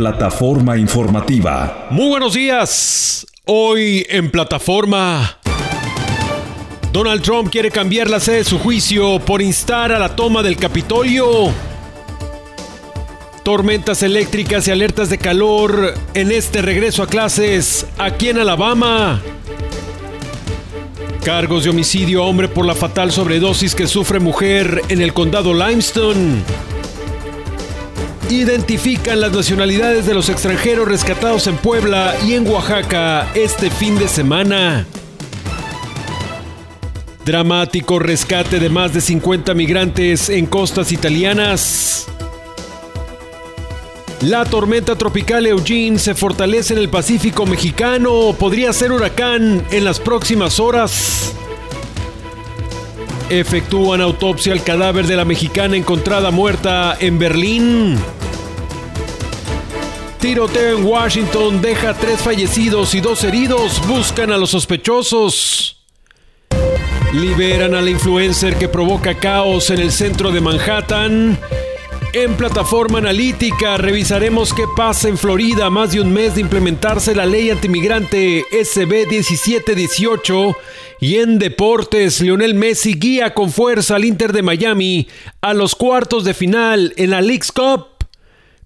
Plataforma informativa. Muy buenos días. Hoy en plataforma. Donald Trump quiere cambiar la sede de su juicio por instar a la toma del Capitolio. Tormentas eléctricas y alertas de calor en este regreso a clases aquí en Alabama. Cargos de homicidio a hombre por la fatal sobredosis que sufre mujer en el condado Limestone. Identifican las nacionalidades de los extranjeros rescatados en Puebla y en Oaxaca este fin de semana. Dramático rescate de más de 50 migrantes en costas italianas. La tormenta tropical Eugene se fortalece en el Pacífico mexicano. Podría ser huracán en las próximas horas. Efectúan autopsia al cadáver de la mexicana encontrada muerta en Berlín. Tiroteo en Washington deja tres fallecidos y dos heridos. Buscan a los sospechosos. Liberan a la influencer que provoca caos en el centro de Manhattan. En plataforma analítica revisaremos qué pasa en Florida más de un mes de implementarse la ley antimigrante SB 1718 y en deportes Lionel Messi guía con fuerza al Inter de Miami a los cuartos de final en la League's Cup.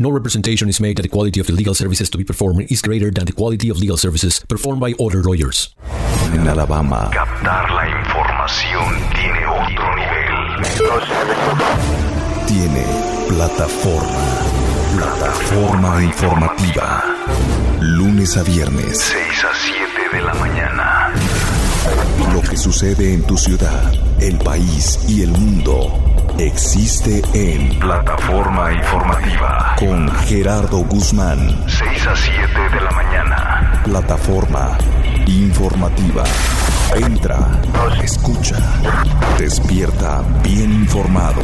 No representation is made that the quality of the legal services to be performed is greater than the quality of legal services performed by other lawyers. En Alabama. Captar la información tiene otro nivel. Tiene plataforma. Plataforma informativa. Lunes a viernes. 6 a 7 de la mañana. Lo que sucede en tu ciudad, el país y el mundo existe en Plataforma informativa. con Gerardo Guzmán. 6 a 7 de la mañana. Plataforma informativa. Entra, escucha, despierta bien informado.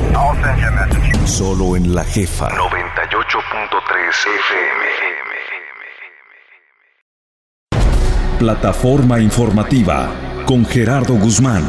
Solo en la jefa. 98.3 FM. Plataforma informativa con Gerardo Guzmán.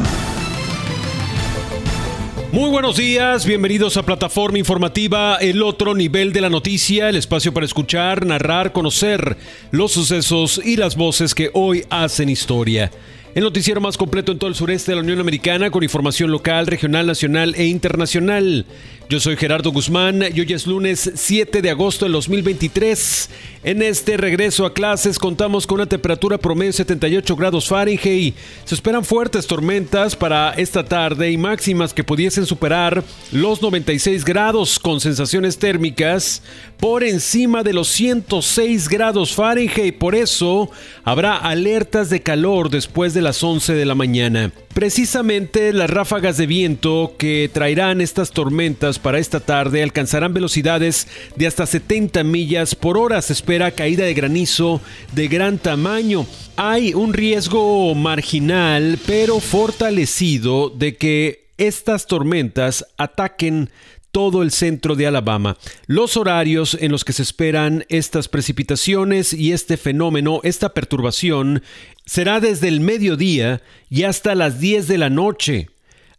Muy buenos días, bienvenidos a Plataforma Informativa, el otro nivel de la noticia, el espacio para escuchar, narrar, conocer los sucesos y las voces que hoy hacen historia. El noticiero más completo en todo el sureste de la Unión Americana con información local, regional, nacional e internacional. Yo soy Gerardo Guzmán y hoy es lunes 7 de agosto del 2023. En este regreso a clases contamos con una temperatura promedio de 78 grados Fahrenheit. Se esperan fuertes tormentas para esta tarde y máximas que pudiesen superar los 96 grados con sensaciones térmicas por encima de los 106 grados Fahrenheit. Por eso habrá alertas de calor después de las 11 de la mañana. Precisamente las ráfagas de viento que traerán estas tormentas para esta tarde alcanzarán velocidades de hasta 70 millas por hora. Se espera caída de granizo de gran tamaño. Hay un riesgo marginal pero fortalecido de que estas tormentas ataquen todo el centro de Alabama. Los horarios en los que se esperan estas precipitaciones y este fenómeno, esta perturbación, será desde el mediodía y hasta las 10 de la noche.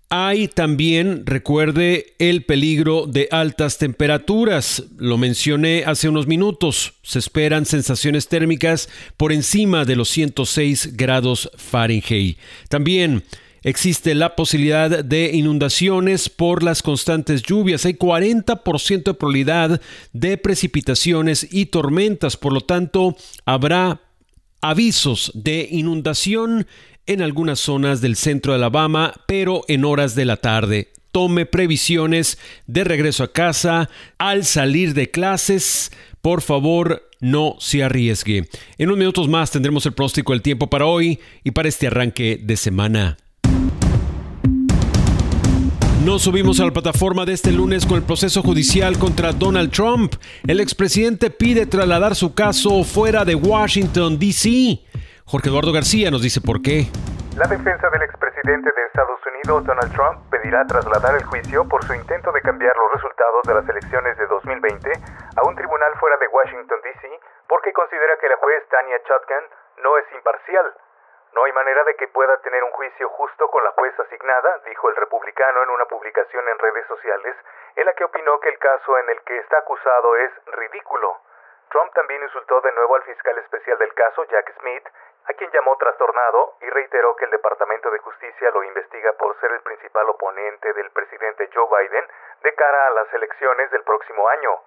Hay también, recuerde, el peligro de altas temperaturas. Lo mencioné hace unos minutos. Se esperan sensaciones térmicas por encima de los 106 grados Fahrenheit. También Existe la posibilidad de inundaciones por las constantes lluvias. Hay 40% de probabilidad de precipitaciones y tormentas. Por lo tanto, habrá avisos de inundación en algunas zonas del centro de Alabama, pero en horas de la tarde. Tome previsiones de regreso a casa al salir de clases. Por favor, no se arriesgue. En unos minutos más tendremos el próstico del tiempo para hoy y para este arranque de semana. Nos subimos a la plataforma de este lunes con el proceso judicial contra Donald Trump. El expresidente pide trasladar su caso fuera de Washington, D.C. Jorge Eduardo García nos dice por qué. La defensa del expresidente de Estados Unidos, Donald Trump, pedirá trasladar el juicio por su intento de cambiar los resultados de las elecciones de 2020 a un tribunal fuera de Washington, D.C., porque considera que la juez Tanya Chutkan no es imparcial. No hay manera de que pueda tener un juicio justo con la jueza asignada, dijo el republicano en una publicación en redes sociales, en la que opinó que el caso en el que está acusado es ridículo. Trump también insultó de nuevo al fiscal especial del caso, Jack Smith, a quien llamó trastornado y reiteró que el Departamento de Justicia lo investiga por ser el principal oponente del presidente Joe Biden de cara a las elecciones del próximo año.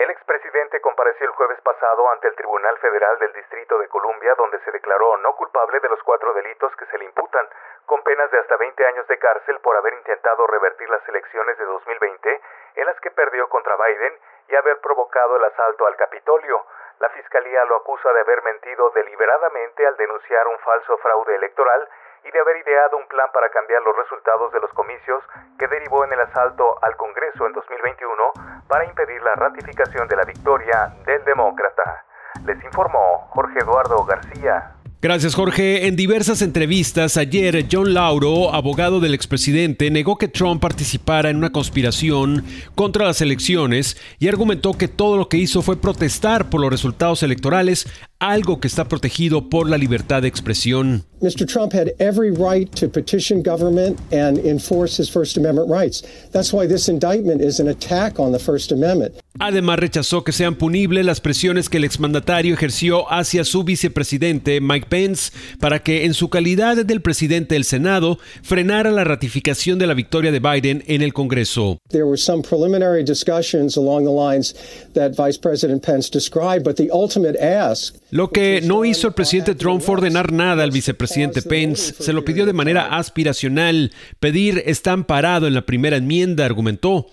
El expresidente compareció el jueves pasado ante el Tribunal Federal del Distrito de Columbia, donde se declaró no culpable de los cuatro delitos que se le imputan, con penas de hasta 20 años de cárcel por haber intentado revertir las elecciones de 2020, en las que perdió contra Biden, y haber provocado el asalto al Capitolio. La Fiscalía lo acusa de haber mentido deliberadamente al denunciar un falso fraude electoral y de haber ideado un plan para cambiar los resultados de los comicios que derivó en el asalto al Congreso en 2021 para impedir la ratificación de la victoria del demócrata. Les informó Jorge Eduardo García. Gracias Jorge. En diversas entrevistas ayer, John Lauro, abogado del expresidente, negó que Trump participara en una conspiración contra las elecciones y argumentó que todo lo que hizo fue protestar por los resultados electorales, algo que está protegido por la libertad de expresión. Mr. Trump had every right to petition government and enforce his First Amendment rights. That's why this indictment is an attack on the First Amendment. Además, rechazó que sean punibles las presiones que el exmandatario ejerció hacia su vicepresidente Mike Pence para que, en su calidad del presidente del Senado, frenara la ratificación de la victoria de Biden en el Congreso. There were some preliminary discussions along the lines that Vice President Pence described, but the ultimate ask lo que no hizo el presidente Trump fue ordenar nada al vicepresidente Pence. Se lo pidió de manera aspiracional. Pedir está amparado en la primera enmienda, argumentó.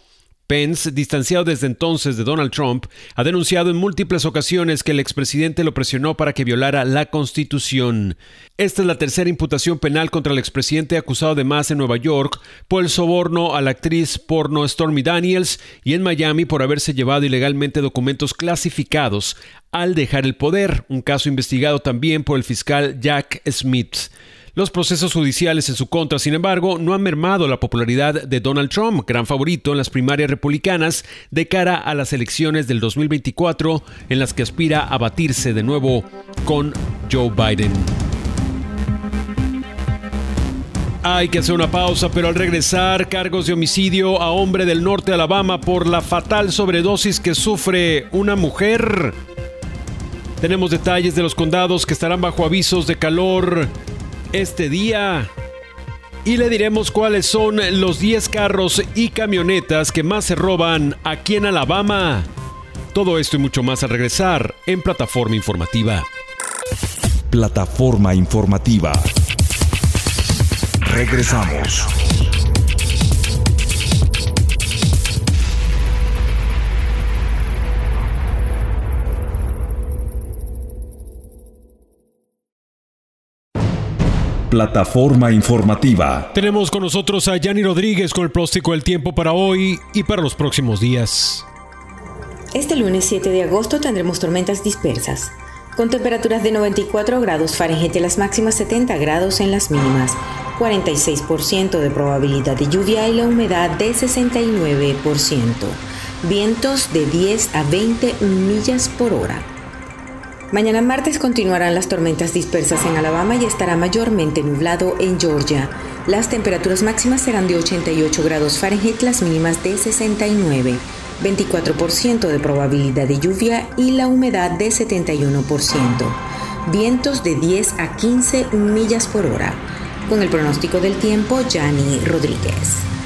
Pence, distanciado desde entonces de Donald Trump, ha denunciado en múltiples ocasiones que el expresidente lo presionó para que violara la Constitución. Esta es la tercera imputación penal contra el expresidente acusado de más en Nueva York por el soborno a la actriz porno Stormy Daniels y en Miami por haberse llevado ilegalmente documentos clasificados al dejar el poder, un caso investigado también por el fiscal Jack Smith. Los procesos judiciales en su contra, sin embargo, no han mermado la popularidad de Donald Trump, gran favorito en las primarias republicanas de cara a las elecciones del 2024, en las que aspira a batirse de nuevo con Joe Biden. Hay que hacer una pausa, pero al regresar, cargos de homicidio a hombre del norte de Alabama por la fatal sobredosis que sufre una mujer. Tenemos detalles de los condados que estarán bajo avisos de calor este día. Y le diremos cuáles son los 10 carros y camionetas que más se roban aquí en Alabama. Todo esto y mucho más al regresar en Plataforma Informativa. Plataforma Informativa. Regresamos. Plataforma informativa. Tenemos con nosotros a Yanni Rodríguez con el próstico del tiempo para hoy y para los próximos días. Este lunes 7 de agosto tendremos tormentas dispersas, con temperaturas de 94 grados Fahrenheit en las máximas 70 grados en las mínimas, 46% de probabilidad de lluvia y la humedad de 69%, vientos de 10 a 20 millas por hora. Mañana martes continuarán las tormentas dispersas en Alabama y estará mayormente nublado en Georgia. Las temperaturas máximas serán de 88 grados Fahrenheit, las mínimas de 69, 24% de probabilidad de lluvia y la humedad de 71%. Vientos de 10 a 15 millas por hora. Con el pronóstico del tiempo, Yanni Rodríguez.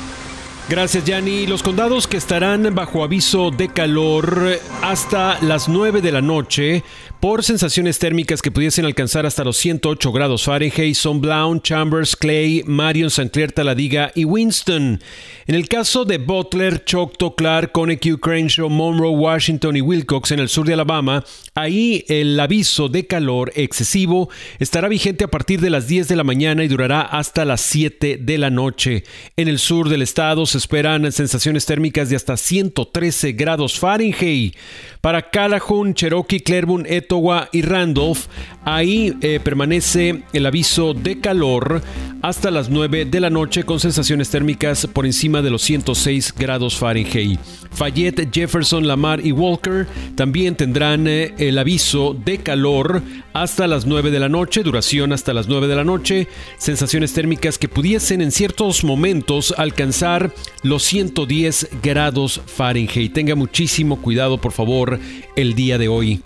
Gracias, Yanni. Los condados que estarán bajo aviso de calor hasta las 9 de la noche por sensaciones térmicas que pudiesen alcanzar hasta los 108 grados Fahrenheit son Blount, Chambers, Clay, Marion, St. Clair, Taladiga y Winston. En el caso de Butler, Choctaw, Clark, Conecuh, Crenshaw, Monroe, Washington y Wilcox en el sur de Alabama, ahí el aviso de calor excesivo estará vigente a partir de las 10 de la mañana y durará hasta las 7 de la noche. En el sur del estado se esperan sensaciones térmicas de hasta 113 grados Fahrenheit. Para Calhoun, Cherokee, Claiborne, Etowah y Randolph, ahí eh, permanece el aviso de calor hasta las 9 de la noche con sensaciones térmicas por encima de los 106 grados Fahrenheit. Fayette, Jefferson, Lamar y Walker también tendrán eh, el aviso de calor hasta las 9 de la noche, duración hasta las 9 de la noche, sensaciones térmicas que pudiesen en ciertos momentos alcanzar los 110 grados Fahrenheit. Tenga muchísimo cuidado, por favor, el día de hoy.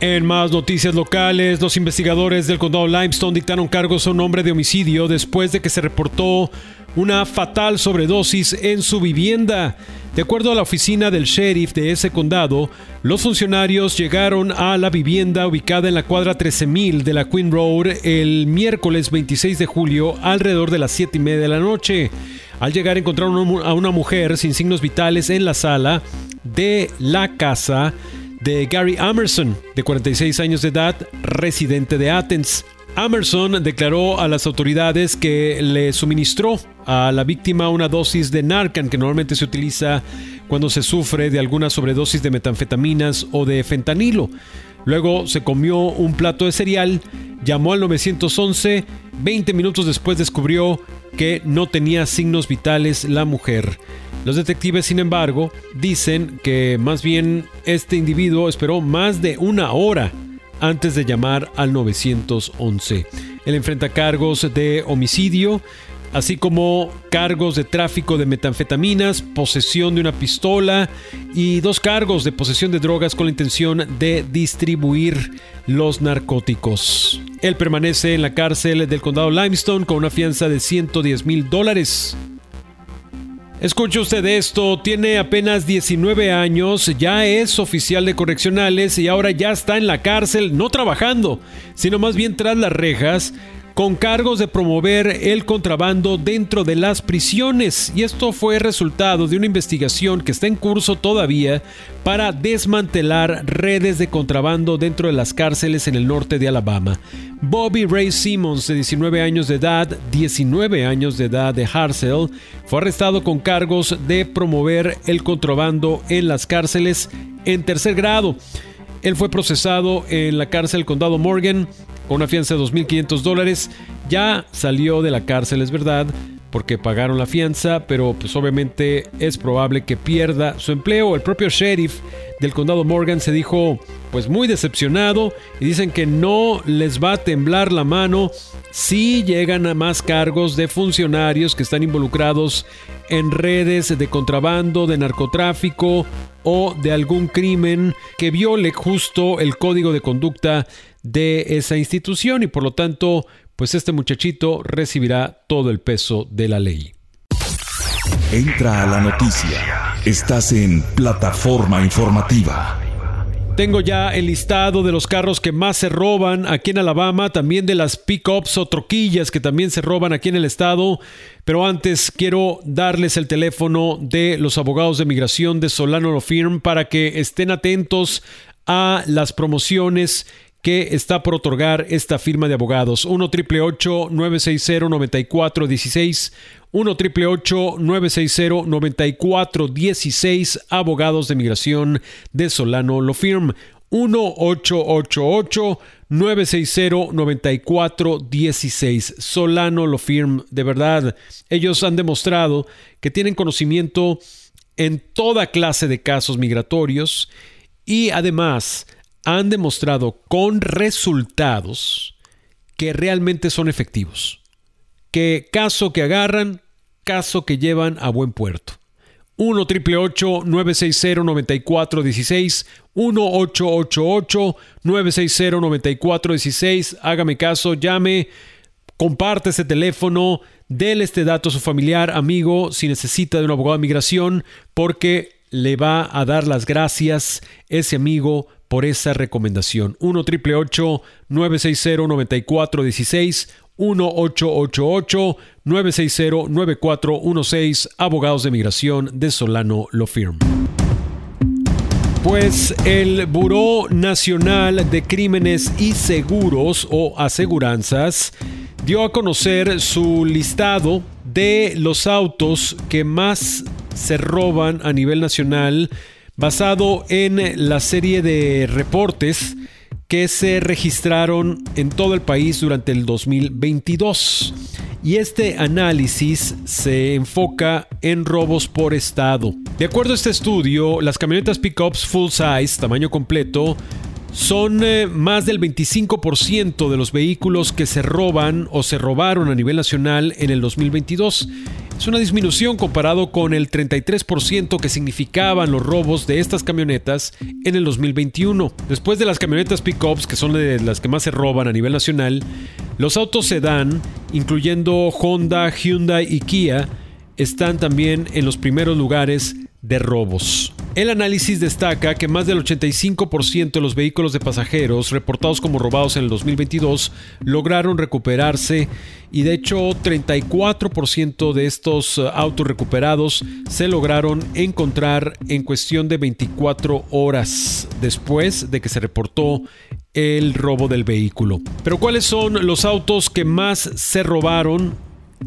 En más noticias locales, los investigadores del condado Limestone dictaron cargos a un hombre de homicidio después de que se reportó una fatal sobredosis en su vivienda. De acuerdo a la oficina del sheriff de ese condado, los funcionarios llegaron a la vivienda ubicada en la cuadra 13000 de la Queen Road el miércoles 26 de julio alrededor de las 7 y media de la noche. Al llegar encontraron a una mujer sin signos vitales en la sala de la casa de Gary Amerson, de 46 años de edad, residente de Athens. Amerson declaró a las autoridades que le suministró a la víctima una dosis de Narcan que normalmente se utiliza cuando se sufre de alguna sobredosis de metanfetaminas o de fentanilo. Luego se comió un plato de cereal, llamó al 911, 20 minutos después descubrió que no tenía signos vitales la mujer. Los detectives, sin embargo, dicen que más bien este individuo esperó más de una hora antes de llamar al 911. Él enfrenta cargos de homicidio, así como cargos de tráfico de metanfetaminas, posesión de una pistola y dos cargos de posesión de drogas con la intención de distribuir los narcóticos. Él permanece en la cárcel del condado Limestone con una fianza de 110 mil dólares. Escuche usted esto, tiene apenas 19 años, ya es oficial de correccionales y ahora ya está en la cárcel, no trabajando, sino más bien tras las rejas, con cargos de promover el contrabando dentro de las prisiones. Y esto fue resultado de una investigación que está en curso todavía para desmantelar redes de contrabando dentro de las cárceles en el norte de Alabama. Bobby Ray Simmons, de 19 años de edad, 19 años de edad de Harsel, fue arrestado con cargos de promover el contrabando en las cárceles en tercer grado. Él fue procesado en la cárcel Condado Morgan con una fianza de 2.500 dólares. Ya salió de la cárcel, es verdad, porque pagaron la fianza, pero pues obviamente es probable que pierda su empleo. El propio sheriff del condado Morgan se dijo pues muy decepcionado y dicen que no les va a temblar la mano si llegan a más cargos de funcionarios que están involucrados en redes de contrabando, de narcotráfico o de algún crimen que viole justo el código de conducta de esa institución y por lo tanto, pues este muchachito recibirá todo el peso de la ley. Entra a la noticia. Estás en plataforma informativa. Tengo ya el listado de los carros que más se roban aquí en Alabama, también de las pickups o troquillas que también se roban aquí en el estado. Pero antes quiero darles el teléfono de los abogados de migración de Solano Law Firm para que estén atentos a las promociones que está por otorgar esta firma de abogados. 1 triple 960 9416 1 triple 960 9416 Abogados de Migración de Solano Lo Firm. 1 888 960 9416 Solano Lo Firm. De verdad, ellos han demostrado que tienen conocimiento en toda clase de casos migratorios y además han demostrado con resultados que realmente son efectivos. Que caso que agarran, caso que llevan a buen puerto. 1 960 9416 1 888 960 9416 Hágame caso, llame, comparte ese teléfono, déle este dato a su familiar, amigo, si necesita de un abogado de migración, porque le va a dar las gracias ese amigo por esa recomendación. 1 triple 960 9416 1 888 960 9416 Abogados de Migración de Solano Lo Firm. Pues el Buró Nacional de Crímenes y Seguros o Aseguranzas dio a conocer su listado de los autos que más se roban a nivel nacional basado en la serie de reportes que se registraron en todo el país durante el 2022. Y este análisis se enfoca en robos por estado. De acuerdo a este estudio, las camionetas pickups full size, tamaño completo, son eh, más del 25% de los vehículos que se roban o se robaron a nivel nacional en el 2022. Es una disminución comparado con el 33% que significaban los robos de estas camionetas en el 2021. Después de las camionetas pickups, que son las que más se roban a nivel nacional, los autos sedán, incluyendo Honda, Hyundai y Kia, están también en los primeros lugares de robos. El análisis destaca que más del 85% de los vehículos de pasajeros reportados como robados en el 2022 lograron recuperarse y de hecho 34% de estos uh, autos recuperados se lograron encontrar en cuestión de 24 horas después de que se reportó el robo del vehículo. Pero ¿cuáles son los autos que más se robaron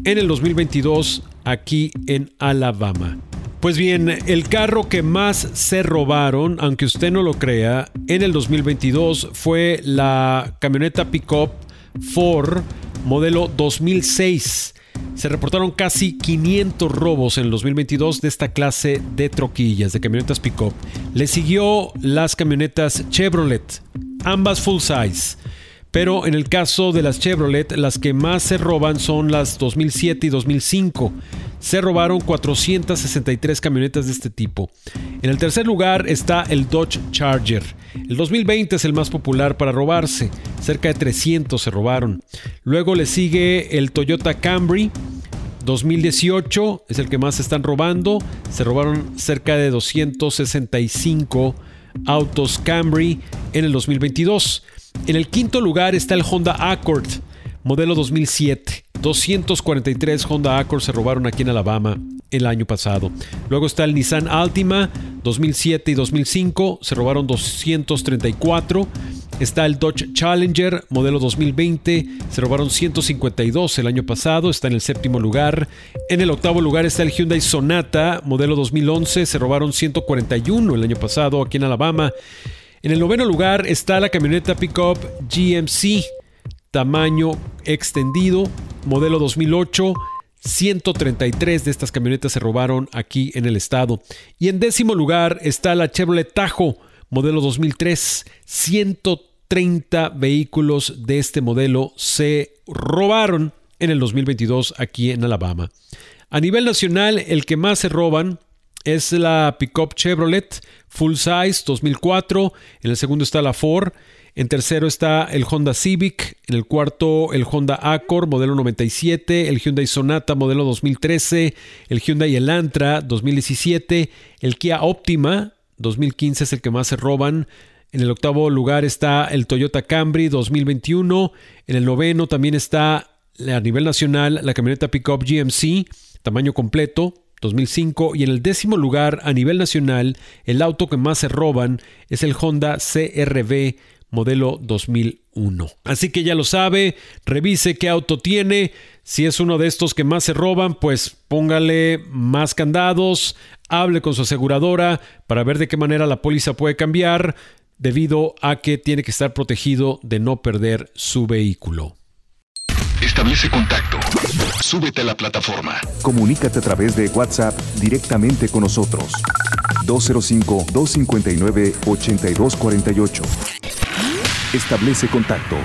en el 2022 aquí en Alabama? Pues bien, el carro que más se robaron, aunque usted no lo crea, en el 2022 fue la camioneta pickup Ford modelo 2006. Se reportaron casi 500 robos en el 2022 de esta clase de troquillas, de camionetas pickup. Le siguió las camionetas Chevrolet, ambas full size. Pero en el caso de las Chevrolet, las que más se roban son las 2007 y 2005 se robaron 463 camionetas de este tipo. En el tercer lugar está el Dodge Charger. El 2020 es el más popular para robarse, cerca de 300 se robaron. Luego le sigue el Toyota Camry. 2018 es el que más se están robando, se robaron cerca de 265 autos Camry en el 2022. En el quinto lugar está el Honda Accord, modelo 2007. 243 Honda Accord se robaron aquí en Alabama el año pasado. Luego está el Nissan Altima 2007 y 2005, se robaron 234. Está el Dodge Challenger modelo 2020, se robaron 152 el año pasado, está en el séptimo lugar. En el octavo lugar está el Hyundai Sonata modelo 2011, se robaron 141 el año pasado aquí en Alabama. En el noveno lugar está la camioneta pickup GMC tamaño extendido, modelo 2008. 133 de estas camionetas se robaron aquí en el estado. Y en décimo lugar está la Chevrolet Tahoe, modelo 2003. 130 vehículos de este modelo se robaron en el 2022 aquí en Alabama. A nivel nacional, el que más se roban es la pickup Chevrolet Full Size 2004. En el segundo está la Ford. En tercero está el Honda Civic, en el cuarto el Honda Accord modelo 97, el Hyundai Sonata modelo 2013, el Hyundai Elantra 2017, el Kia Optima 2015 es el que más se roban. En el octavo lugar está el Toyota Camry 2021. En el noveno también está a nivel nacional la camioneta pickup GMC, tamaño completo, 2005 y en el décimo lugar a nivel nacional el auto que más se roban es el Honda CRV modelo 2001. Así que ya lo sabe, revise qué auto tiene. Si es uno de estos que más se roban, pues póngale más candados, hable con su aseguradora para ver de qué manera la póliza puede cambiar debido a que tiene que estar protegido de no perder su vehículo. Establece contacto. Súbete a la plataforma. Comunícate a través de WhatsApp directamente con nosotros. 205-259-8248. Establece contacto.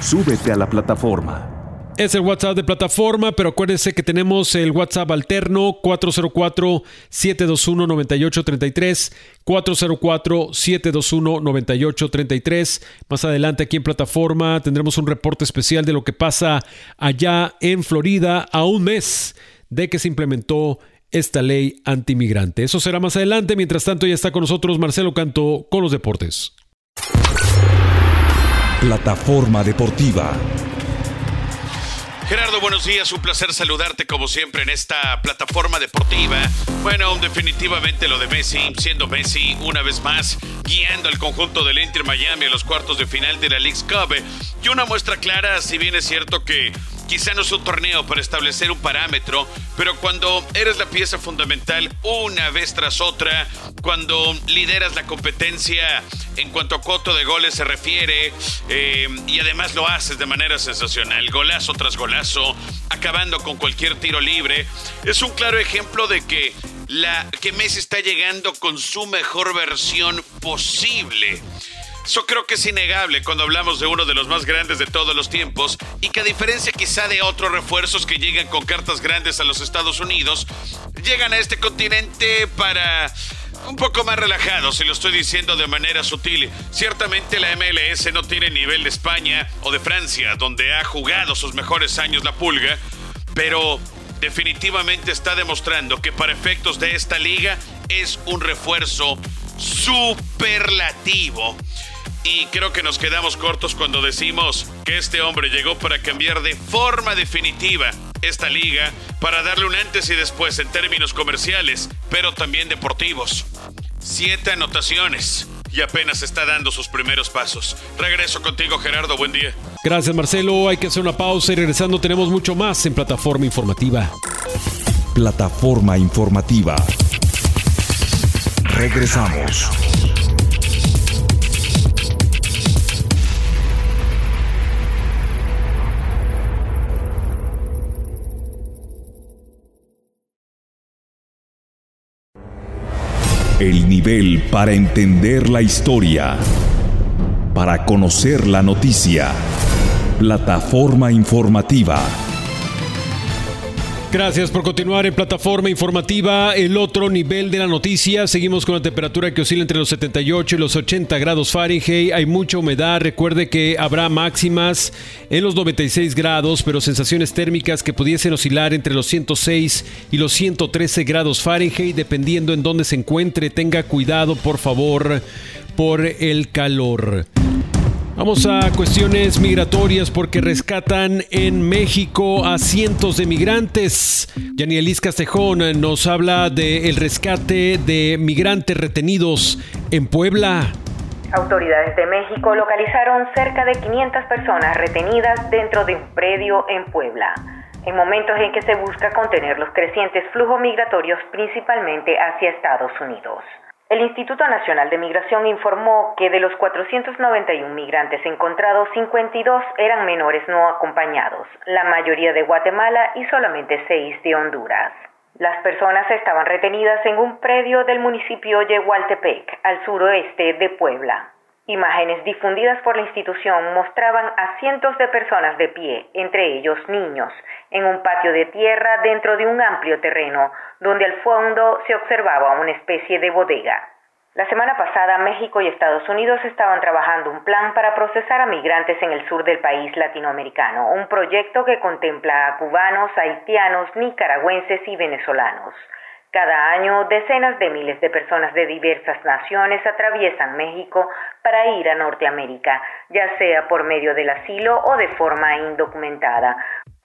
Súbete a la plataforma. Es el WhatsApp de plataforma, pero acuérdense que tenemos el WhatsApp alterno 404-721-9833, 404-721-9833. Más adelante aquí en plataforma tendremos un reporte especial de lo que pasa allá en Florida a un mes de que se implementó esta ley antimigrante. Eso será más adelante. Mientras tanto ya está con nosotros Marcelo Canto con los deportes. Plataforma deportiva. Buenos días, un placer saludarte como siempre en esta plataforma deportiva. Bueno, definitivamente lo de Messi, siendo Messi una vez más guiando al conjunto del Inter Miami a los cuartos de final de la League's Cup. Y una muestra clara, si bien es cierto que Quizá no es un torneo para establecer un parámetro, pero cuando eres la pieza fundamental una vez tras otra, cuando lideras la competencia en cuanto a coto de goles se refiere, eh, y además lo haces de manera sensacional, golazo tras golazo, acabando con cualquier tiro libre, es un claro ejemplo de que la que Messi está llegando con su mejor versión posible. Eso creo que es innegable cuando hablamos de uno de los más grandes de todos los tiempos y que a diferencia quizá de otros refuerzos que llegan con cartas grandes a los Estados Unidos, llegan a este continente para un poco más relajados, y lo estoy diciendo de manera sutil. Ciertamente la MLS no tiene nivel de España o de Francia, donde ha jugado sus mejores años la pulga, pero definitivamente está demostrando que para efectos de esta liga es un refuerzo superlativo. Y creo que nos quedamos cortos cuando decimos que este hombre llegó para cambiar de forma definitiva esta liga, para darle un antes y después en términos comerciales, pero también deportivos. Siete anotaciones y apenas está dando sus primeros pasos. Regreso contigo, Gerardo. Buen día. Gracias, Marcelo. Hay que hacer una pausa y regresando tenemos mucho más en Plataforma Informativa. Plataforma Informativa. Regresamos. El nivel para entender la historia. Para conocer la noticia. Plataforma informativa. Gracias por continuar en plataforma informativa. El otro nivel de la noticia. Seguimos con la temperatura que oscila entre los 78 y los 80 grados Fahrenheit. Hay mucha humedad. Recuerde que habrá máximas en los 96 grados, pero sensaciones térmicas que pudiesen oscilar entre los 106 y los 113 grados Fahrenheit, dependiendo en dónde se encuentre. Tenga cuidado, por favor, por el calor. Vamos a cuestiones migratorias porque rescatan en México a cientos de migrantes. Yanielis Castejón nos habla del rescate de migrantes retenidos en Puebla. Autoridades de México localizaron cerca de 500 personas retenidas dentro de un predio en Puebla, en momentos en que se busca contener los crecientes flujos migratorios principalmente hacia Estados Unidos. El Instituto Nacional de Migración informó que de los 491 migrantes encontrados, 52 eran menores no acompañados, la mayoría de Guatemala y solamente 6 de Honduras. Las personas estaban retenidas en un predio del municipio de Hualtepec, al suroeste de Puebla. Imágenes difundidas por la institución mostraban a cientos de personas de pie, entre ellos niños, en un patio de tierra dentro de un amplio terreno, donde al fondo se observaba una especie de bodega. La semana pasada México y Estados Unidos estaban trabajando un plan para procesar a migrantes en el sur del país latinoamericano, un proyecto que contempla a cubanos, haitianos, nicaragüenses y venezolanos. Cada año, decenas de miles de personas de diversas naciones atraviesan México para ir a Norteamérica, ya sea por medio del asilo o de forma indocumentada.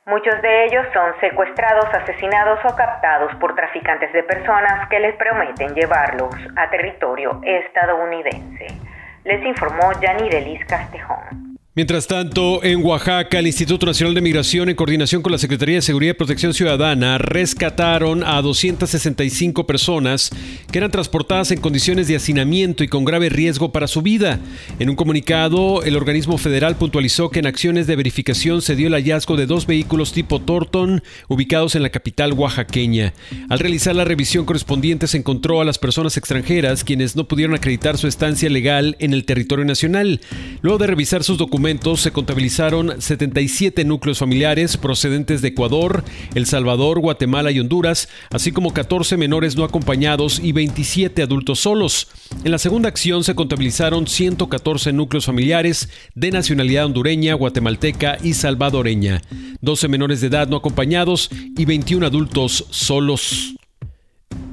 Muchos de ellos son secuestrados, asesinados o captados por traficantes de personas que les prometen llevarlos a territorio estadounidense. Les informó Yanirelis Castejón. Mientras tanto, en Oaxaca, el Instituto Nacional de Migración, en coordinación con la Secretaría de Seguridad y Protección Ciudadana, rescataron a 265 personas que eran transportadas en condiciones de hacinamiento y con grave riesgo para su vida. En un comunicado, el organismo federal puntualizó que en acciones de verificación se dio el hallazgo de dos vehículos tipo Torton ubicados en la capital oaxaqueña. Al realizar la revisión correspondiente, se encontró a las personas extranjeras quienes no pudieron acreditar su estancia legal en el territorio nacional. Luego de revisar sus documentos, se contabilizaron 77 núcleos familiares procedentes de Ecuador, El Salvador, Guatemala y Honduras, así como 14 menores no acompañados y 27 adultos solos. En la segunda acción se contabilizaron 114 núcleos familiares de nacionalidad hondureña, guatemalteca y salvadoreña, 12 menores de edad no acompañados y 21 adultos solos.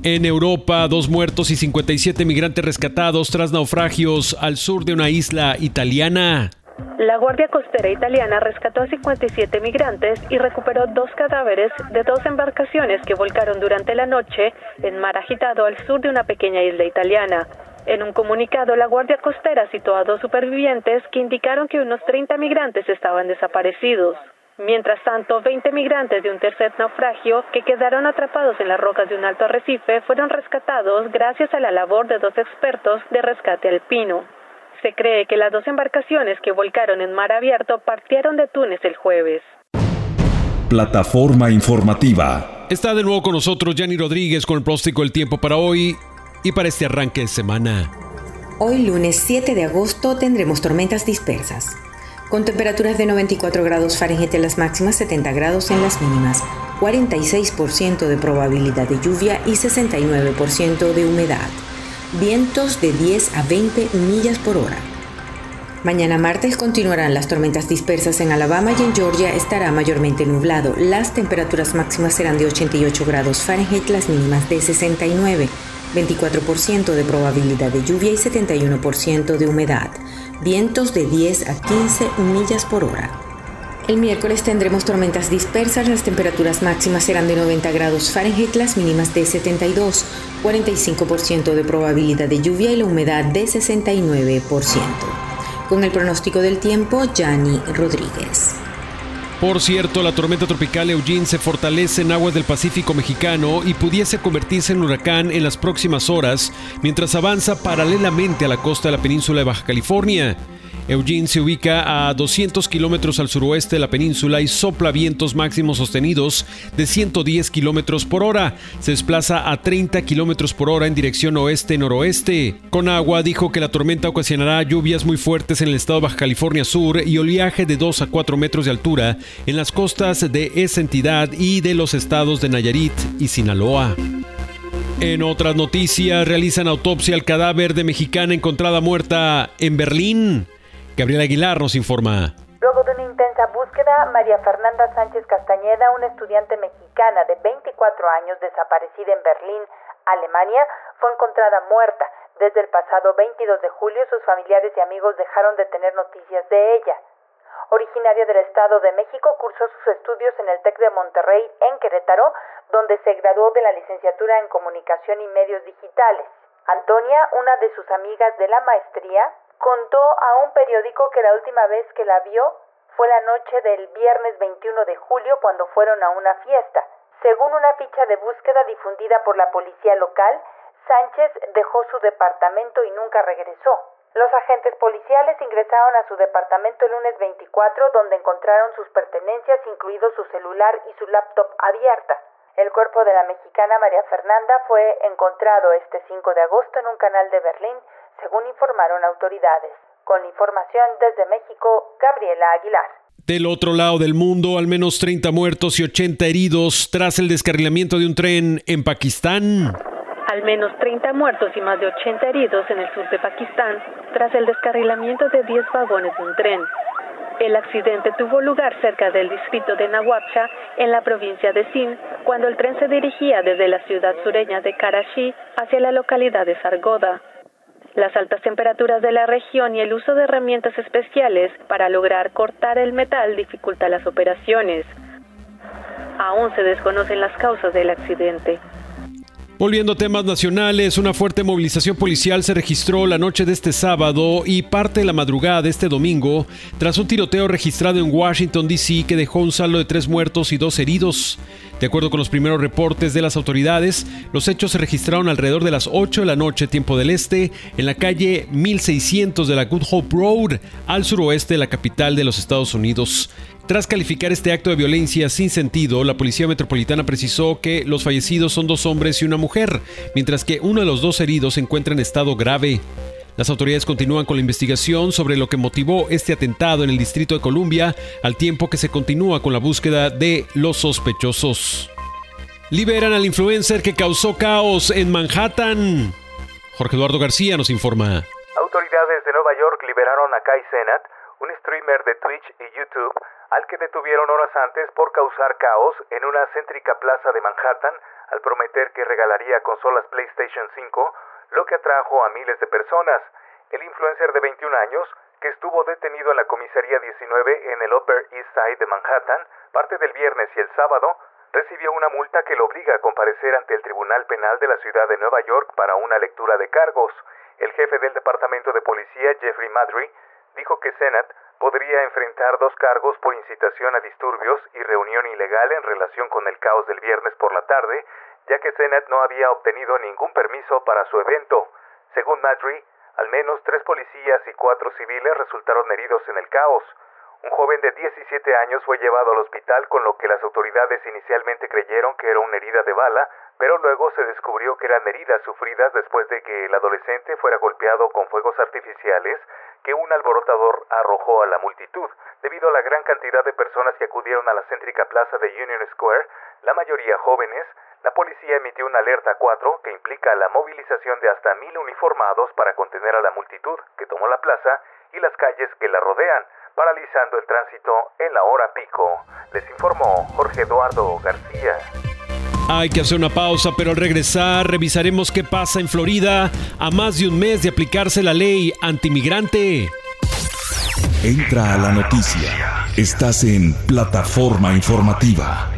En Europa, dos muertos y 57 migrantes rescatados tras naufragios al sur de una isla italiana. La Guardia Costera italiana rescató a 57 migrantes y recuperó dos cadáveres de dos embarcaciones que volcaron durante la noche en mar agitado al sur de una pequeña isla italiana. En un comunicado, la Guardia Costera citó a dos supervivientes que indicaron que unos 30 migrantes estaban desaparecidos. Mientras tanto, 20 migrantes de un tercer naufragio que quedaron atrapados en las rocas de un alto arrecife fueron rescatados gracias a la labor de dos expertos de rescate alpino. Se cree que las dos embarcaciones que volcaron en mar abierto partieron de Túnez el jueves. Plataforma informativa. Está de nuevo con nosotros Yanni Rodríguez con el próstico del tiempo para hoy y para este arranque de semana. Hoy lunes 7 de agosto tendremos tormentas dispersas, con temperaturas de 94 grados Fahrenheit en las máximas, 70 grados en las mínimas, 46% de probabilidad de lluvia y 69% de humedad vientos de 10 a 20 millas por hora. Mañana martes continuarán las tormentas dispersas en Alabama y en Georgia estará mayormente nublado. Las temperaturas máximas serán de 88 grados Fahrenheit, las mínimas de 69, 24% de probabilidad de lluvia y 71% de humedad. Vientos de 10 a 15 millas por hora. El miércoles tendremos tormentas dispersas, las temperaturas máximas serán de 90 grados Fahrenheit, las mínimas de 72, 45% de probabilidad de lluvia y la humedad de 69%. Con el pronóstico del tiempo, Gianni Rodríguez. Por cierto, la tormenta tropical Eugene se fortalece en aguas del Pacífico mexicano y pudiese convertirse en huracán en las próximas horas mientras avanza paralelamente a la costa de la península de Baja California. Eugene se ubica a 200 kilómetros al suroeste de la península y sopla vientos máximos sostenidos de 110 kilómetros por hora. Se desplaza a 30 kilómetros por hora en dirección oeste-noroeste. Con agua dijo que la tormenta ocasionará lluvias muy fuertes en el estado de Baja California Sur y oleaje de 2 a 4 metros de altura en las costas de esa entidad y de los estados de Nayarit y Sinaloa. En otras noticias, realizan autopsia al cadáver de mexicana encontrada muerta en Berlín. Gabriel Aguilar nos informa. Luego de una intensa búsqueda, María Fernanda Sánchez Castañeda, una estudiante mexicana de 24 años desaparecida en Berlín, Alemania, fue encontrada muerta. Desde el pasado 22 de julio, sus familiares y amigos dejaron de tener noticias de ella. Originaria del Estado de México, cursó sus estudios en el TEC de Monterrey, en Querétaro, donde se graduó de la licenciatura en Comunicación y Medios Digitales. Antonia, una de sus amigas de la maestría, contó a un periódico que la última vez que la vio fue la noche del viernes 21 de julio cuando fueron a una fiesta. Según una ficha de búsqueda difundida por la policía local, Sánchez dejó su departamento y nunca regresó. Los agentes policiales ingresaron a su departamento el lunes 24 donde encontraron sus pertenencias, incluido su celular y su laptop abierta. El cuerpo de la mexicana María Fernanda fue encontrado este 5 de agosto en un canal de Berlín según informaron autoridades. Con información desde México, Gabriela Aguilar. Del otro lado del mundo, al menos 30 muertos y 80 heridos tras el descarrilamiento de un tren en Pakistán. Al menos 30 muertos y más de 80 heridos en el sur de Pakistán tras el descarrilamiento de 10 vagones de un tren. El accidente tuvo lugar cerca del distrito de Nawabshah, en la provincia de Sindh, cuando el tren se dirigía desde la ciudad sureña de Karachi hacia la localidad de Sargoda. Las altas temperaturas de la región y el uso de herramientas especiales para lograr cortar el metal dificulta las operaciones. Aún se desconocen las causas del accidente. Volviendo a temas nacionales, una fuerte movilización policial se registró la noche de este sábado y parte de la madrugada de este domingo tras un tiroteo registrado en Washington, D.C. que dejó un saldo de tres muertos y dos heridos. De acuerdo con los primeros reportes de las autoridades, los hechos se registraron alrededor de las 8 de la noche, tiempo del este, en la calle 1600 de la Good Hope Road, al suroeste de la capital de los Estados Unidos. Tras calificar este acto de violencia sin sentido, la Policía Metropolitana precisó que los fallecidos son dos hombres y una mujer, mientras que uno de los dos heridos se encuentra en estado grave. Las autoridades continúan con la investigación sobre lo que motivó este atentado en el Distrito de Columbia, al tiempo que se continúa con la búsqueda de los sospechosos. Liberan al influencer que causó caos en Manhattan. Jorge Eduardo García nos informa. Autoridades de Nueva York liberaron a Kai Senat, un streamer de Twitch y YouTube, al que detuvieron horas antes por causar caos en una céntrica plaza de Manhattan al prometer que regalaría consolas PlayStation 5, lo que atrajo a miles de personas. El influencer de 21 años, que estuvo detenido en la comisaría 19 en el Upper East Side de Manhattan, parte del viernes y el sábado, recibió una multa que lo obliga a comparecer ante el Tribunal Penal de la ciudad de Nueva York para una lectura de cargos. El jefe del Departamento de Policía, Jeffrey Madry, dijo que Senat podría enfrentar dos cargos por incitación a disturbios y reunión ilegal en relación con el caos del viernes por la tarde, ya que Senat no había obtenido ningún permiso para su evento. Según Madry, al menos tres policías y cuatro civiles resultaron heridos en el caos. Un joven de 17 años fue llevado al hospital con lo que las autoridades inicialmente creyeron que era una herida de bala, pero luego se descubrió que eran heridas sufridas después de que el adolescente fuera golpeado con fuegos artificiales que un alborotador arrojó a la multitud. Debido a la gran cantidad de personas que acudieron a la céntrica plaza de Union Square, la mayoría jóvenes, la policía emitió una alerta 4 que implica la movilización de hasta mil uniformados para contener a la multitud que tomó la plaza y las calles que la rodean, paralizando el tránsito en la hora pico. Les informó Jorge Eduardo García. Hay que hacer una pausa, pero al regresar revisaremos qué pasa en Florida a más de un mes de aplicarse la ley antimigrante. Entra a la noticia. Estás en plataforma informativa.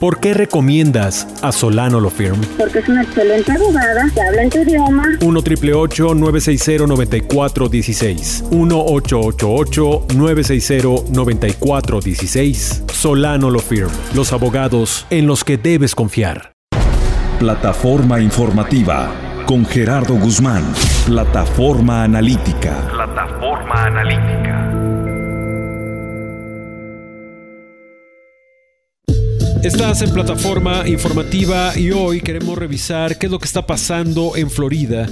¿Por qué recomiendas a Solano Lo Firm? Porque es una excelente abogada que habla en tu idioma. 1 triple 960 9416. 1 888 960 9416. Solano Lo Firm. Los abogados en los que debes confiar. Plataforma informativa con Gerardo Guzmán. Plataforma analítica. Plataforma analítica. Estás en plataforma informativa y hoy queremos revisar qué es lo que está pasando en Florida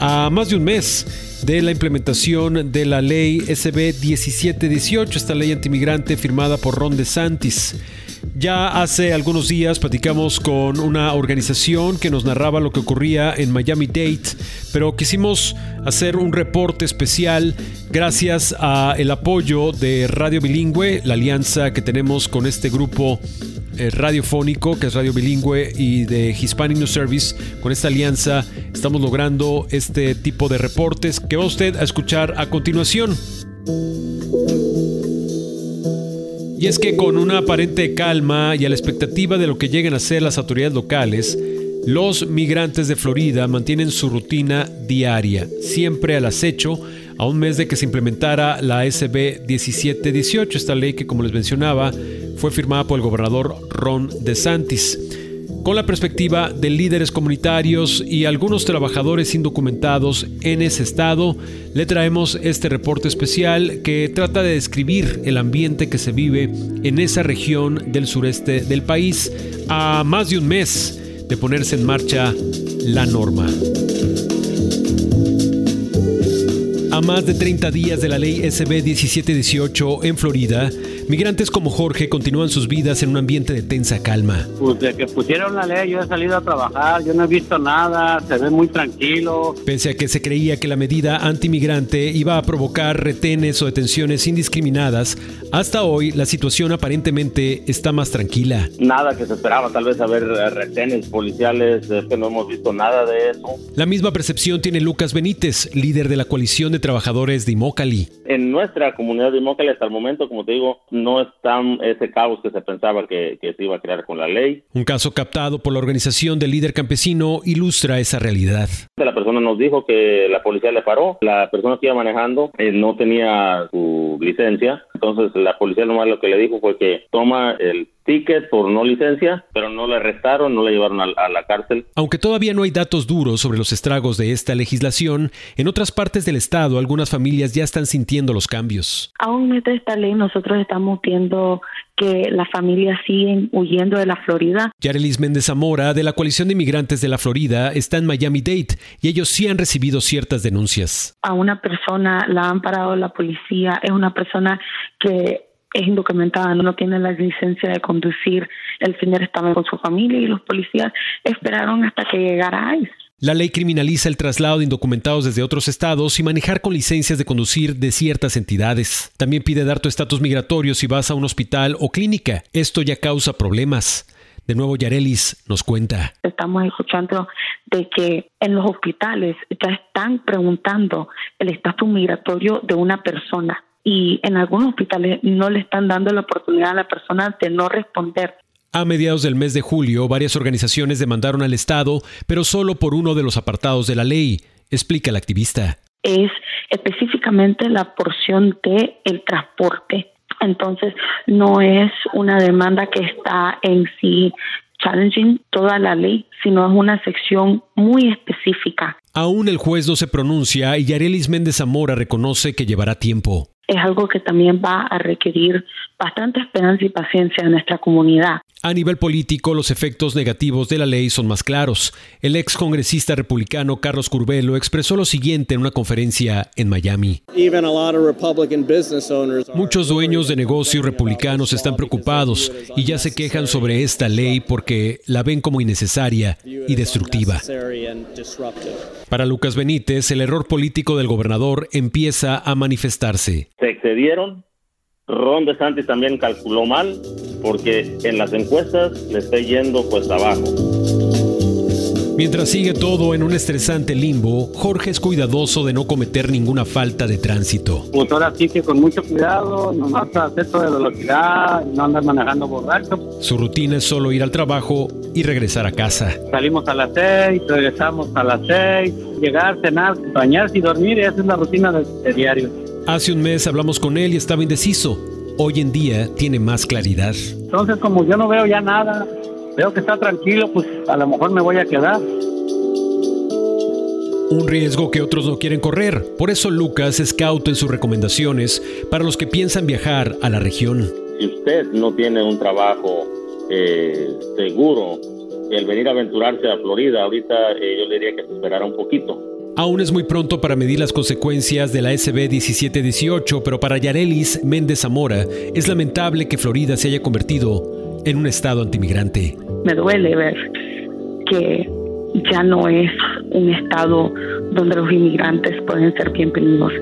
a más de un mes de la implementación de la ley SB 1718, esta ley antimigrante firmada por Ron DeSantis. Ya hace algunos días platicamos con una organización que nos narraba lo que ocurría en Miami Dade, pero quisimos hacer un reporte especial gracias a el apoyo de Radio Bilingüe, la alianza que tenemos con este grupo radiofónico, que es radio bilingüe, y de Hispanic News Service. Con esta alianza estamos logrando este tipo de reportes que va usted a escuchar a continuación. Y es que con una aparente calma y a la expectativa de lo que lleguen a ser las autoridades locales, los migrantes de Florida mantienen su rutina diaria, siempre al acecho, a un mes de que se implementara la SB 1718, esta ley que como les mencionaba fue firmada por el gobernador Ron DeSantis. Con la perspectiva de líderes comunitarios y algunos trabajadores indocumentados en ese estado, le traemos este reporte especial que trata de describir el ambiente que se vive en esa región del sureste del país a más de un mes de ponerse en marcha la norma. A más de 30 días de la ley SB 1718 en Florida, migrantes como Jorge continúan sus vidas en un ambiente de tensa calma. Pues de que pusieron la ley yo he salido a trabajar, yo no he visto nada, se ve muy tranquilo. Pese a que se creía que la medida antimigrante iba a provocar retenes o detenciones indiscriminadas, hasta hoy la situación aparentemente está más tranquila. Nada que se esperaba, tal vez haber eh, retenes policiales, es que no hemos visto nada de eso. La misma percepción tiene Lucas Benítez, líder de la coalición de Trabajadores de Imócali. En nuestra comunidad de Imócali hasta el momento, como te digo, no está ese caos que se pensaba que, que se iba a crear con la ley. Un caso captado por la organización del líder campesino ilustra esa realidad. La persona nos dijo que la policía le paró, la persona que iba manejando eh, no tenía su licencia, entonces la policía nomás lo que le dijo fue que toma el ticket por no licencia, pero no le arrestaron, no le llevaron a, a, la cárcel. Aunque todavía no hay datos duros sobre los estragos de esta legislación, en otras partes del estado algunas familias ya están sintiendo los cambios. Aún de esta ley nosotros estamos viendo que las familias siguen huyendo de la Florida. Yarelis Méndez Zamora, de la coalición de inmigrantes de la Florida, está en Miami Dade y ellos sí han recibido ciertas denuncias. A una persona la han parado la policía, es una persona que es indocumentada, no tiene la licencia de conducir, el señor estaba con su familia y los policías esperaron hasta que llegara ICE. La ley criminaliza el traslado de indocumentados desde otros estados y manejar con licencias de conducir de ciertas entidades. También pide dar tu estatus migratorio si vas a un hospital o clínica. Esto ya causa problemas. De nuevo, Yarelis nos cuenta. Estamos escuchando de que en los hospitales ya están preguntando el estatus migratorio de una persona y en algunos hospitales no le están dando la oportunidad a la persona de no responder. A mediados del mes de julio, varias organizaciones demandaron al Estado, pero solo por uno de los apartados de la ley, explica el activista. Es específicamente la porción de el transporte. Entonces, no es una demanda que está en sí challenging toda la ley, sino es una sección muy específica. Aún el juez no se pronuncia y Yarelis Méndez Zamora reconoce que llevará tiempo es algo que también va a requerir bastante esperanza y paciencia en nuestra comunidad. A nivel político, los efectos negativos de la ley son más claros. El ex congresista republicano Carlos Curbelo expresó lo siguiente en una conferencia en Miami. Muchos dueños de negocios republicanos están preocupados y ya se quejan sobre esta ley porque la ven como innecesaria y destructiva. Para Lucas Benítez, el error político del gobernador empieza a manifestarse. Se excedieron Ron DeSantis también calculó mal porque en las encuestas le está yendo pues abajo. Mientras sigue todo en un estresante limbo, Jorge es cuidadoso de no cometer ninguna falta de tránsito. Pues ahora sí que con mucho cuidado, no vas a hacer toda velocidad, no andar manejando borracho. Su rutina es solo ir al trabajo y regresar a casa. Salimos a las seis, regresamos a las seis, llegar, cenar, bañarse y dormir, esa es la rutina de, de diario. Hace un mes hablamos con él y estaba indeciso. Hoy en día tiene más claridad. Entonces, como yo no veo ya nada, veo que está tranquilo, pues a lo mejor me voy a quedar. Un riesgo que otros no quieren correr. Por eso Lucas es cauto en sus recomendaciones para los que piensan viajar a la región. Si usted no tiene un trabajo eh, seguro, el venir a aventurarse a Florida, ahorita eh, yo le diría que se esperara un poquito Aún es muy pronto para medir las consecuencias de la SB 1718, pero para Yarelis Méndez Zamora es lamentable que Florida se haya convertido en un estado antimigrante. Me duele ver que ya no es un estado donde los inmigrantes pueden ser bienvenidos.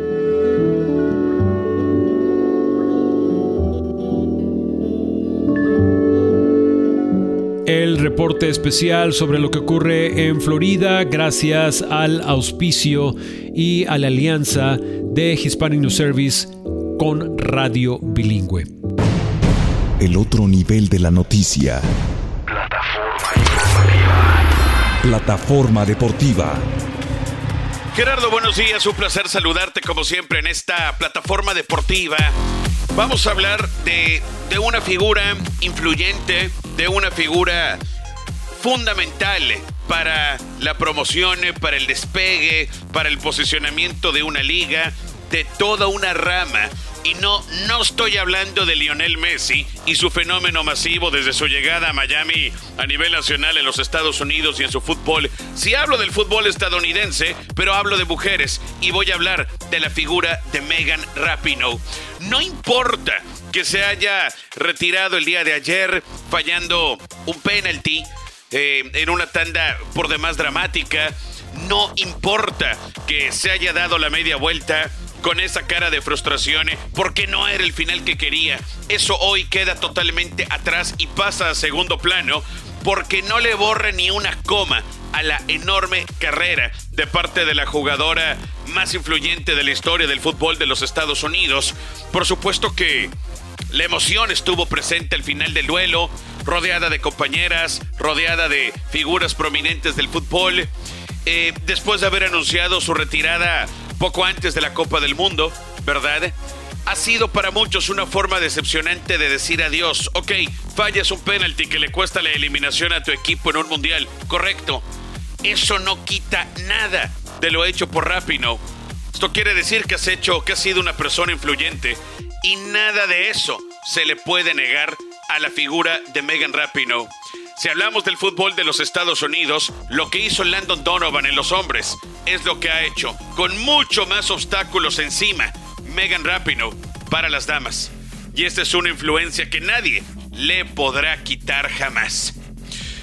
Reporte especial sobre lo que ocurre en Florida gracias al auspicio y a la alianza de Hispanic News Service con Radio Bilingüe. El otro nivel de la noticia. Plataforma informativa. Plataforma deportiva. Gerardo, buenos días. Un placer saludarte como siempre en esta plataforma deportiva. Vamos a hablar de, de una figura influyente, de una figura fundamental para la promoción, para el despegue, para el posicionamiento de una liga, de toda una rama. Y no, no estoy hablando de Lionel Messi y su fenómeno masivo desde su llegada a Miami a nivel nacional en los Estados Unidos y en su fútbol. Sí hablo del fútbol estadounidense, pero hablo de mujeres y voy a hablar de la figura de Megan Rapinoe. No importa que se haya retirado el día de ayer fallando un penalty eh, en una tanda por demás dramática. No importa que se haya dado la media vuelta con esa cara de frustración porque no era el final que quería. Eso hoy queda totalmente atrás y pasa a segundo plano porque no le borra ni una coma a la enorme carrera de parte de la jugadora más influyente de la historia del fútbol de los Estados Unidos. Por supuesto que la emoción estuvo presente al final del duelo, rodeada de compañeras, rodeada de figuras prominentes del fútbol. Eh, después de haber anunciado su retirada poco antes de la Copa del Mundo, ¿verdad? Ha sido para muchos una forma decepcionante de decir adiós. Ok, fallas un penalti que le cuesta la eliminación a tu equipo en un mundial. Correcto. Eso no quita nada de lo hecho por Rapino. Esto quiere decir que has hecho, que has sido una persona influyente. Y nada de eso se le puede negar a la figura de Megan Rapino. Si hablamos del fútbol de los Estados Unidos, lo que hizo Landon Donovan en los hombres es lo que ha hecho, con mucho más obstáculos encima, Megan Rapinoe para las damas. Y esta es una influencia que nadie le podrá quitar jamás.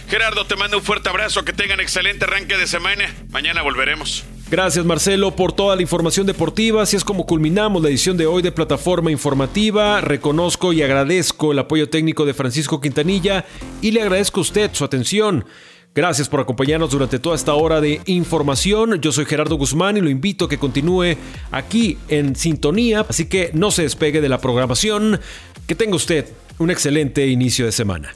Gerardo, te mando un fuerte abrazo, que tengan excelente arranque de semana. Mañana volveremos. Gracias Marcelo por toda la información deportiva. Así es como culminamos la edición de hoy de Plataforma Informativa. Reconozco y agradezco el apoyo técnico de Francisco Quintanilla y le agradezco a usted su atención. Gracias por acompañarnos durante toda esta hora de información. Yo soy Gerardo Guzmán y lo invito a que continúe aquí en sintonía, así que no se despegue de la programación. Que tenga usted un excelente inicio de semana.